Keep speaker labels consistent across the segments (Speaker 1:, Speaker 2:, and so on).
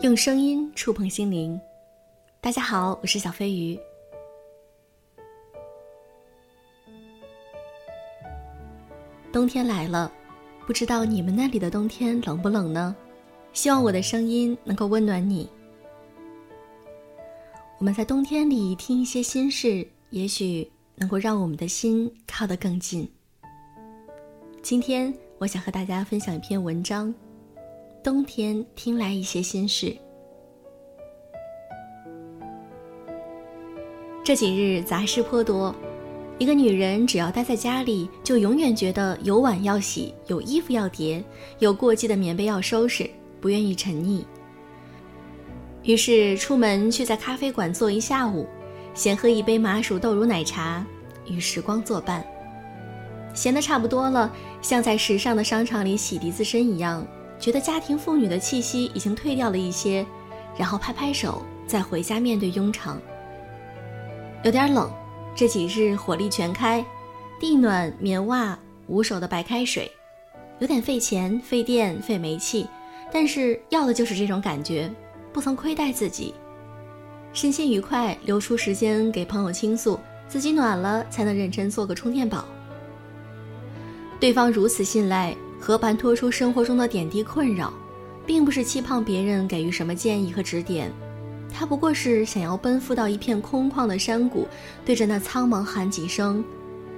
Speaker 1: 用声音触碰心灵。大家好，我是小飞鱼。冬天来了，不知道你们那里的冬天冷不冷呢？希望我的声音能够温暖你。我们在冬天里听一些心事，也许能够让我们的心靠得更近。今天我想和大家分享一篇文章，《冬天听来一些心事》。这几日杂事颇多。一个女人只要待在家里，就永远觉得有碗要洗，有衣服要叠，有过季的棉被要收拾，不愿意沉溺。于是出门去在咖啡馆坐一下午，先喝一杯麻薯豆乳奶茶，与时光作伴。闲得差不多了，像在时尚的商场里洗涤自身一样，觉得家庭妇女的气息已经退掉了一些，然后拍拍手，再回家面对庸常。有点冷。这几日火力全开，地暖、棉袜、捂手的白开水，有点费钱、费电、费煤气，但是要的就是这种感觉，不曾亏待自己，身心愉快，留出时间给朋友倾诉，自己暖了才能认真做个充电宝。对方如此信赖，和盘托出生活中的点滴困扰，并不是期盼别人给予什么建议和指点。他不过是想要奔赴到一片空旷的山谷，对着那苍茫喊几声，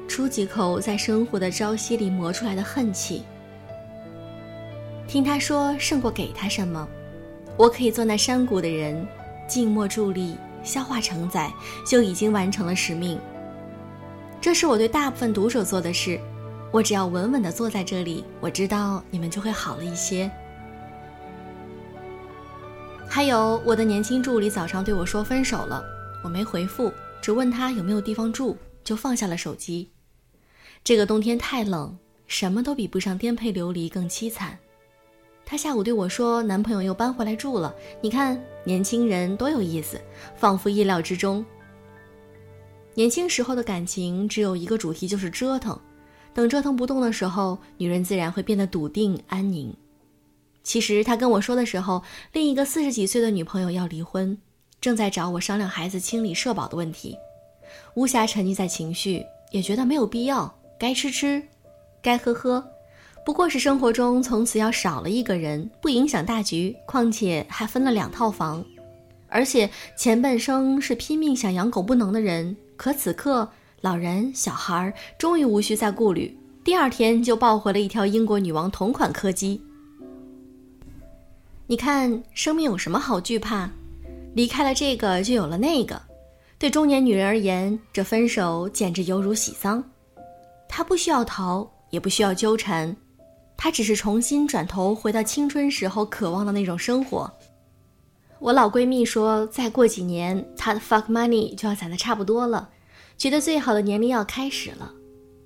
Speaker 1: 出几口在生活的朝夕里磨出来的恨气。听他说胜过给他什么，我可以做那山谷的人，静默伫立，消化承载，就已经完成了使命。这是我对大部分读者做的事，我只要稳稳地坐在这里，我知道你们就会好了一些。还有我的年轻助理早上对我说分手了，我没回复，只问他有没有地方住，就放下了手机。这个冬天太冷，什么都比不上颠沛流离更凄惨。他下午对我说，男朋友又搬回来住了。你看年轻人多有意思，仿佛意料之中。年轻时候的感情只有一个主题，就是折腾。等折腾不动的时候，女人自然会变得笃定安宁。其实他跟我说的时候，另一个四十几岁的女朋友要离婚，正在找我商量孩子清理社保的问题，无暇沉溺在情绪，也觉得没有必要。该吃吃，该喝喝，不过是生活中从此要少了一个人，不影响大局。况且还分了两套房，而且前半生是拼命想养狗不能的人，可此刻老人小孩终于无需再顾虑，第二天就抱回了一条英国女王同款柯基。你看，生命有什么好惧怕？离开了这个，就有了那个。对中年女人而言，这分手简直犹如喜丧。她不需要逃，也不需要纠缠，她只是重新转头回到青春时候渴望的那种生活。我老闺蜜说，再过几年，她的 fuck money 就要攒的差不多了，觉得最好的年龄要开始了。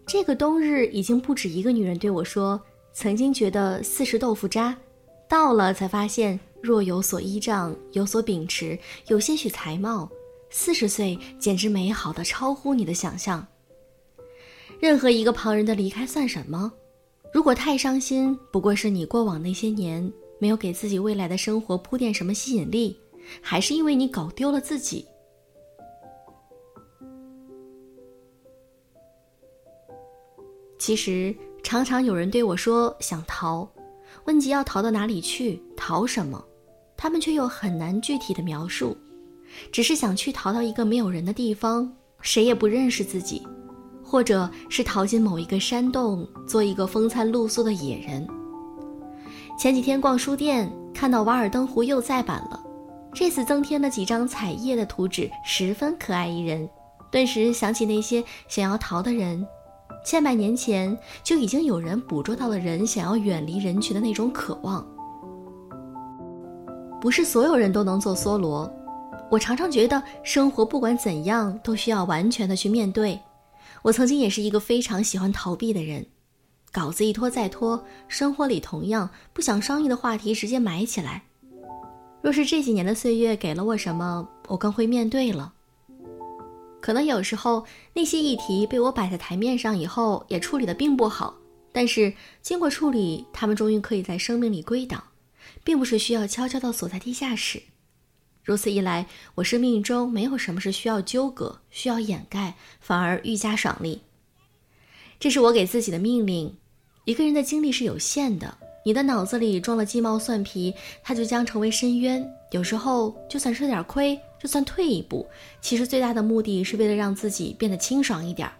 Speaker 1: 这个冬日，已经不止一个女人对我说，曾经觉得四十豆腐渣。到了才发现，若有所依仗，有所秉持，有些许才貌，四十岁简直美好的超乎你的想象。任何一个旁人的离开算什么？如果太伤心，不过是你过往那些年没有给自己未来的生活铺垫什么吸引力，还是因为你搞丢了自己？其实常常有人对我说想逃。问及要逃到哪里去，逃什么，他们却又很难具体的描述，只是想去逃到一个没有人的地方，谁也不认识自己，或者是逃进某一个山洞，做一个风餐露宿的野人。前几天逛书店，看到《瓦尔登湖》又再版了，这次增添了几张彩页的图纸，十分可爱宜人，顿时想起那些想要逃的人。千百年前就已经有人捕捉到了人想要远离人群的那种渴望。不是所有人都能做梭罗，我常常觉得生活不管怎样都需要完全的去面对。我曾经也是一个非常喜欢逃避的人，稿子一拖再拖，生活里同样不想商议的话题直接埋起来。若是这几年的岁月给了我什么，我更会面对了。可能有时候那些议题被我摆在台面上以后，也处理的并不好。但是经过处理，他们终于可以在生命里归档，并不是需要悄悄地锁在地下室。如此一来，我生命中没有什么是需要纠葛、需要掩盖，反而愈加爽利。这是我给自己的命令。一个人的精力是有限的，你的脑子里装了鸡毛蒜皮，它就将成为深渊。有时候，就算吃点亏，就算退一步，其实最大的目的是为了让自己变得清爽一点。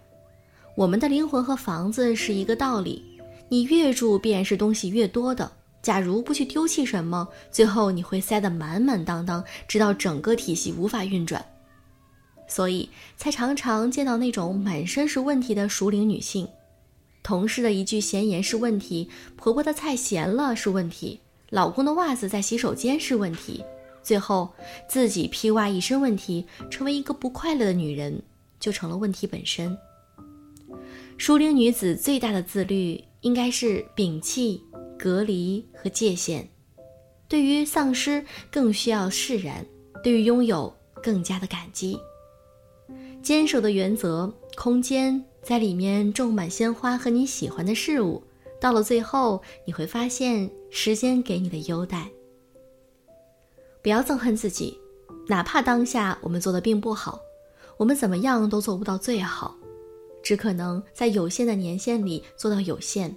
Speaker 1: 我们的灵魂和房子是一个道理，你越住，必然是东西越多的。假如不去丢弃什么，最后你会塞得满满当当，直到整个体系无法运转。所以才常常见到那种满身是问题的熟龄女性，同事的一句闲言是问题，婆婆的菜咸了是问题，老公的袜子在洗手间是问题，最后自己披挂一身问题，成为一个不快乐的女人，就成了问题本身。熟龄女子最大的自律，应该是摒弃、隔离和界限。对于丧失，更需要释然；对于拥有，更加的感激。坚守的原则，空间在里面种满鲜花和你喜欢的事物。到了最后，你会发现时间给你的优待。不要憎恨自己，哪怕当下我们做的并不好，我们怎么样都做不到最好，只可能在有限的年限里做到有限。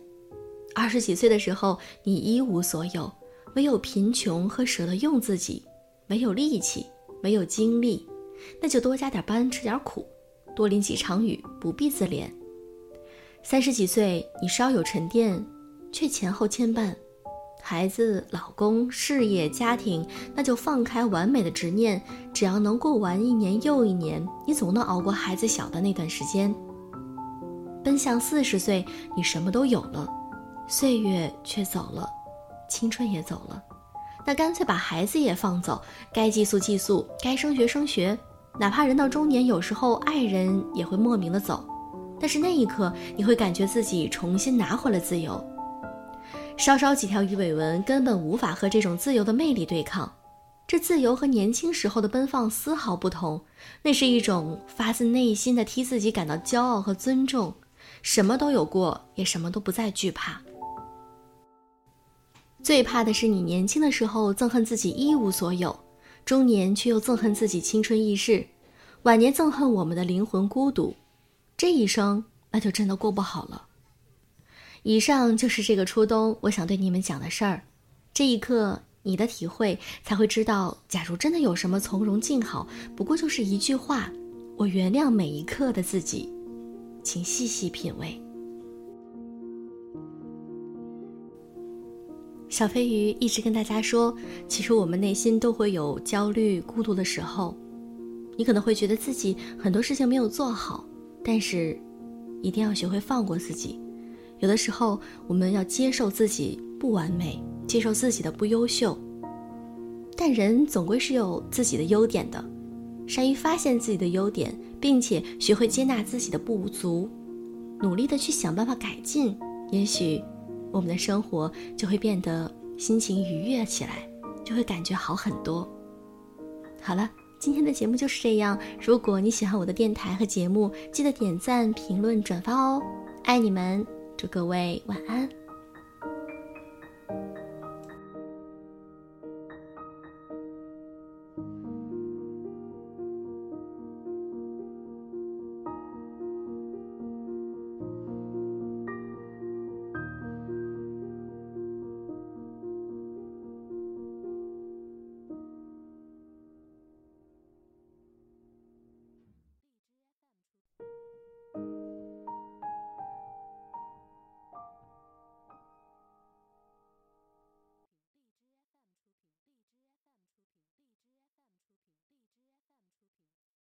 Speaker 1: 二十几岁的时候，你一无所有，唯有贫穷和舍得用自己，没有力气，没有精力。那就多加点班，吃点苦，多淋几场雨，不必自怜。三十几岁，你稍有沉淀，却前后牵绊，孩子、老公、事业、家庭，那就放开完美的执念，只要能过完一年又一年，你总能熬过孩子小的那段时间。奔向四十岁，你什么都有了，岁月却走了，青春也走了。那干脆把孩子也放走，该寄宿寄宿，该升学升学。哪怕人到中年，有时候爱人也会莫名的走，但是那一刻，你会感觉自己重新拿回了自由。稍稍几条鱼尾纹，根本无法和这种自由的魅力对抗。这自由和年轻时候的奔放丝毫不同，那是一种发自内心的替自己感到骄傲和尊重。什么都有过，也什么都不再惧怕。最怕的是你年轻的时候憎恨自己一无所有，中年却又憎恨自己青春易逝，晚年憎恨我们的灵魂孤独，这一生那就真的过不好了。以上就是这个初冬我想对你们讲的事儿，这一刻你的体会才会知道，假如真的有什么从容静好，不过就是一句话：我原谅每一刻的自己，请细细品味。小飞鱼一直跟大家说，其实我们内心都会有焦虑、孤独的时候。你可能会觉得自己很多事情没有做好，但是一定要学会放过自己。有的时候，我们要接受自己不完美，接受自己的不优秀。但人总归是有自己的优点的，善于发现自己的优点，并且学会接纳自己的不足，努力的去想办法改进，也许。我们的生活就会变得心情愉悦起来，就会感觉好很多。好了，今天的节目就是这样。如果你喜欢我的电台和节目，记得点赞、评论、转发哦！爱你们，各位晚安。